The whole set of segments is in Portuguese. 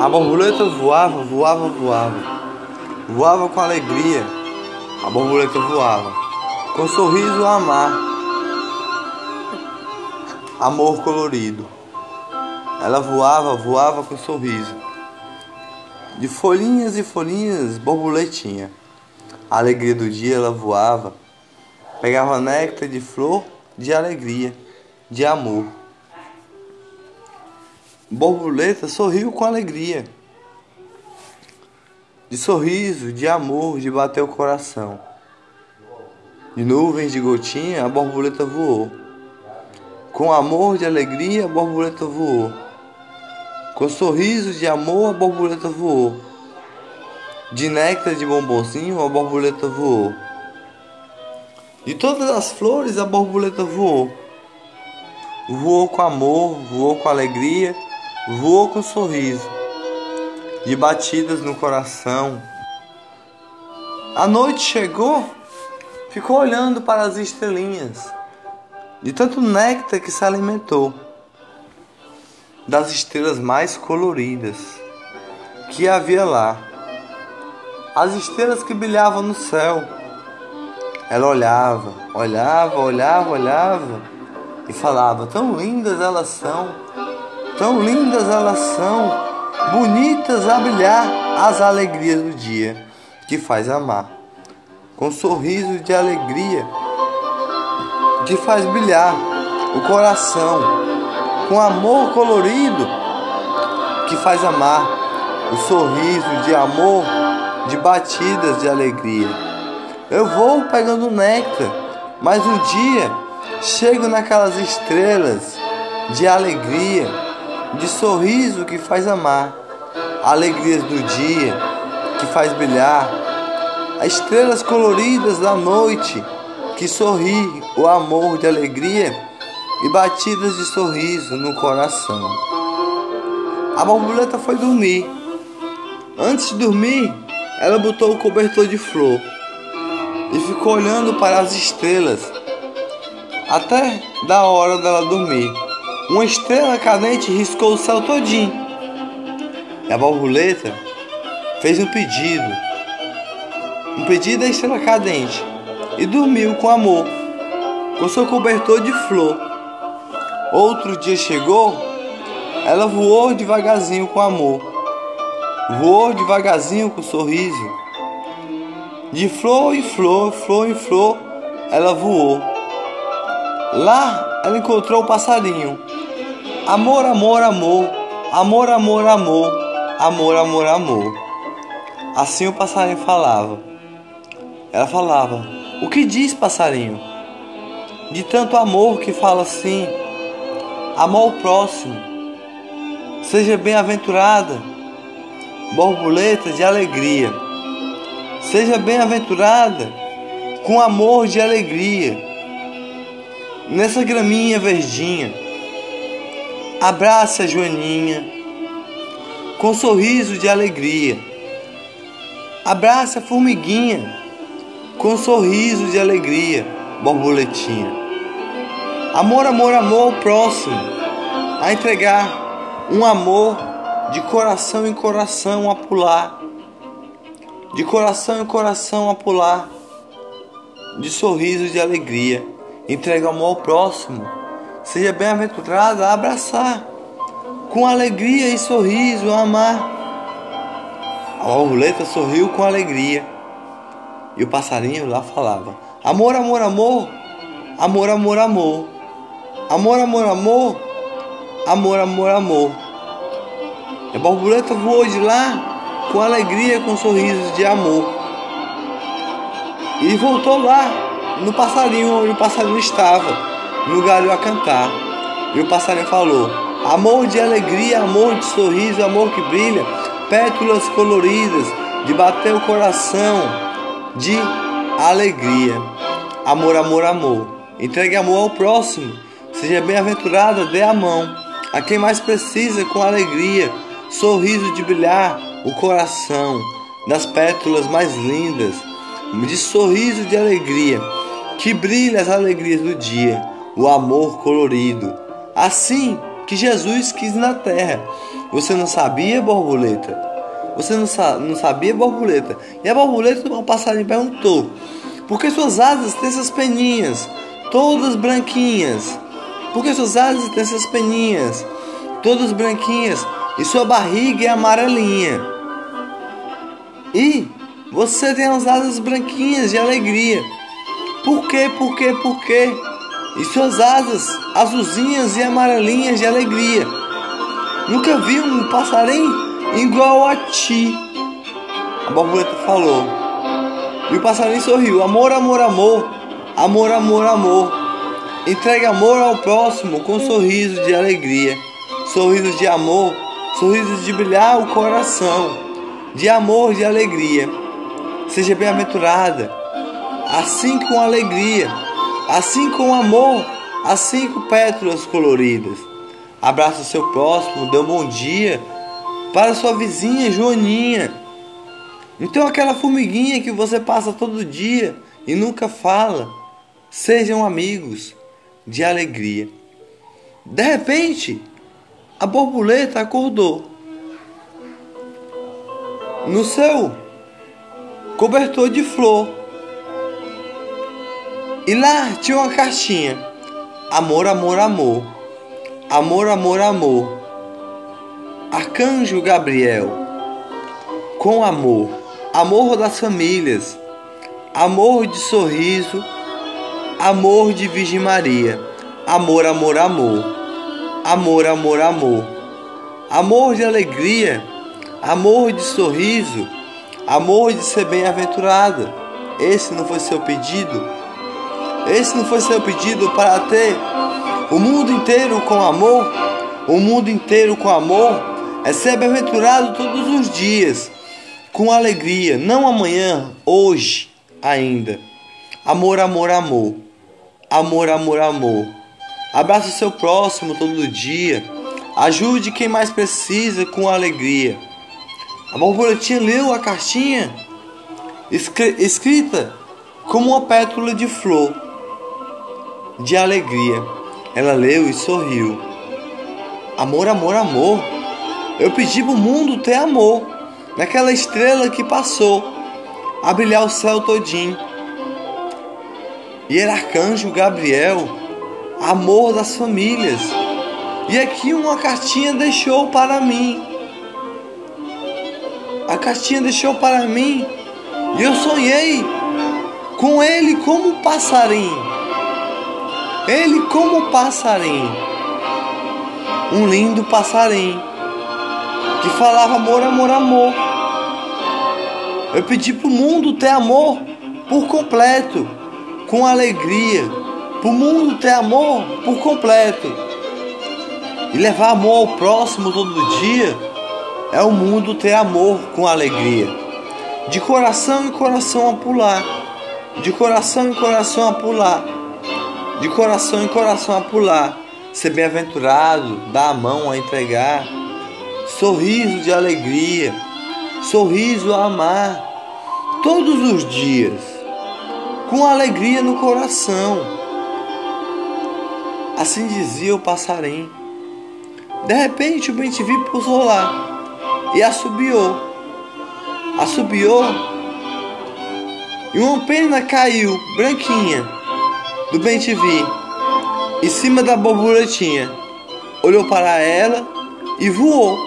A borboleta voava, voava, voava. Voava com alegria. A borboleta voava. Com sorriso amar. Amor colorido. Ela voava, voava com sorriso. De folhinhas e folhinhas, borboletinha. A alegria do dia ela voava. Pegava néctar de flor de alegria, de amor. Borboleta sorriu com alegria, de sorriso, de amor, de bater o coração. De nuvens de gotinha, a borboleta voou. Com amor de alegria, a borboleta voou. Com sorriso de amor, a borboleta voou. De néctar de bombonzinho, a borboleta voou. De todas as flores, a borboleta voou. Voou com amor, voou com alegria voou com sorriso, de batidas no coração. A noite chegou, ficou olhando para as estrelinhas, de tanto néctar que se alimentou, das estrelas mais coloridas que havia lá, as estrelas que brilhavam no céu. Ela olhava, olhava, olhava, olhava e falava: Tão lindas elas são Tão lindas elas são, bonitas a brilhar as alegrias do dia que faz amar. Com sorriso de alegria que faz brilhar o coração, com amor colorido que faz amar, o sorriso de amor, de batidas de alegria. Eu vou pegando néctar, mas um dia chego naquelas estrelas de alegria de sorriso que faz amar, alegrias do dia que faz brilhar, as estrelas coloridas da noite que sorri o amor de alegria e batidas de sorriso no coração. A borboleta foi dormir. Antes de dormir, ela botou o cobertor de flor e ficou olhando para as estrelas até da hora dela dormir. Uma estrela cadente riscou o céu todinho. E a borboleta fez um pedido. Um pedido à estrela cadente. E dormiu com amor, com seu cobertor de flor. Outro dia chegou, ela voou devagarzinho com amor. Voou devagarzinho com sorriso. De flor em flor, flor em flor, ela voou. Lá ela encontrou o passarinho Amor, amor, amor, amor, amor, amor, amor, amor, amor. Assim o passarinho falava. Ela falava: O que diz, passarinho? De tanto amor que fala assim. Amor ao próximo. Seja bem-aventurada, borboleta de alegria. Seja bem-aventurada com amor de alegria. Nessa graminha verdinha Abraça a Joaninha com um sorriso de alegria. Abraça a formiguinha com um sorriso de alegria, borboletinha. Amor, amor, amor ao próximo, a entregar um amor de coração em coração a pular, de coração em coração a pular, de sorriso de alegria. Entrega amor ao próximo Seja bem-aventurado a abraçar, com alegria e sorriso, a amar. A borboleta sorriu com alegria. E o passarinho lá falava: Amor, amor, amor, amor, amor, amor, amor, amor, amor, amor, amor, amor. E a borboleta voou de lá com alegria, com sorrisos de amor. E voltou lá no passarinho onde o passarinho estava no galho a cantar. E o passarinho falou: Amor de alegria, amor de sorriso, amor que brilha, pétalas coloridas, de bater o coração, de alegria. Amor, amor, amor. Entregue amor ao próximo. Seja bem-aventurada, dê a mão. A quem mais precisa, com alegria, sorriso de brilhar o coração, das pétalas mais lindas, de sorriso de alegria, que brilha as alegrias do dia o amor colorido. Assim que Jesus quis na terra, Você não sabia, borboleta? Você não, sa não sabia, borboleta? E a borboleta, o passarinho perguntou: Por que suas asas têm essas peninhas, todas branquinhas? Por que suas asas têm essas peninhas, todas branquinhas? E sua barriga é amarelinha. E você tem as asas branquinhas de alegria. Por quê? Por quê? Por quê? E suas asas azulzinhas e amarelinhas de alegria. Nunca vi um passarinho igual a ti. A borboleta falou. E o passarinho sorriu. Amor, amor, amor. Amor, amor, amor. Entregue amor ao próximo com sorriso de alegria. Sorrisos de amor. Sorrisos de brilhar o coração. De amor, de alegria. Seja bem-aventurada. Assim com alegria. Assim com amor. Assim com pétalas coloridas. Abraça o seu próximo, dê um bom dia para sua vizinha Joaninha. Então aquela formiguinha que você passa todo dia e nunca fala, sejam amigos de alegria. De repente, a borboleta acordou. No seu cobertor de flor. E lá tinha uma caixinha. Amor, amor, amor. Amor, amor, amor. Arcanjo Gabriel. Com amor. Amor das famílias. Amor de sorriso. Amor de Virgem Maria. Amor, amor, amor. Amor, amor, amor. Amor de alegria. Amor de sorriso. Amor de ser bem-aventurada. Esse não foi seu pedido? Esse não foi seu pedido para ter o mundo inteiro com amor, o mundo inteiro com amor é ser bem-aventurado todos os dias, com alegria, não amanhã, hoje ainda. Amor, amor, amor. Amor, amor, amor. Abraça o seu próximo todo dia. Ajude quem mais precisa com alegria. A borboletinha leu a cartinha escrita como uma pétala de flor de alegria. Ela leu e sorriu. Amor, amor, amor. Eu pedi pro mundo ter amor. Naquela estrela que passou a brilhar o céu todinho. E era arcanjo Gabriel, amor das famílias. E aqui uma cartinha deixou para mim. A cartinha deixou para mim. E eu sonhei com ele como passarinho. Ele como passarinho, um lindo passarinho que falava amor, amor, amor. Eu pedi pro mundo ter amor por completo, com alegria, pro mundo ter amor por completo. E levar amor ao próximo todo dia é o mundo ter amor com alegria. De coração em coração a pular, de coração em coração a pular de coração em coração a pular, ser bem-aventurado, dar a mão a entregar, sorriso de alegria, sorriso a amar, todos os dias, com alegria no coração. Assim dizia o passarinho. De repente o bem-te-vi pousou lá e assobiou. Assobiou e uma pena caiu, branquinha do bem te vi, em cima da borboletinha, olhou para ela e voou,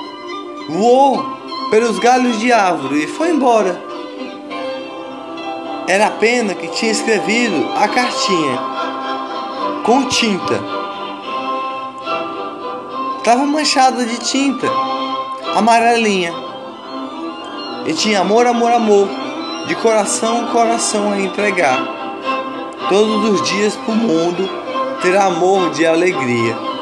voou pelos galhos de árvore e foi embora. Era a pena que tinha escrevido a cartinha com tinta. Estava manchada de tinta amarelinha. E tinha amor, amor, amor, de coração, coração a entregar todos os dias para o mundo ter amor de alegria.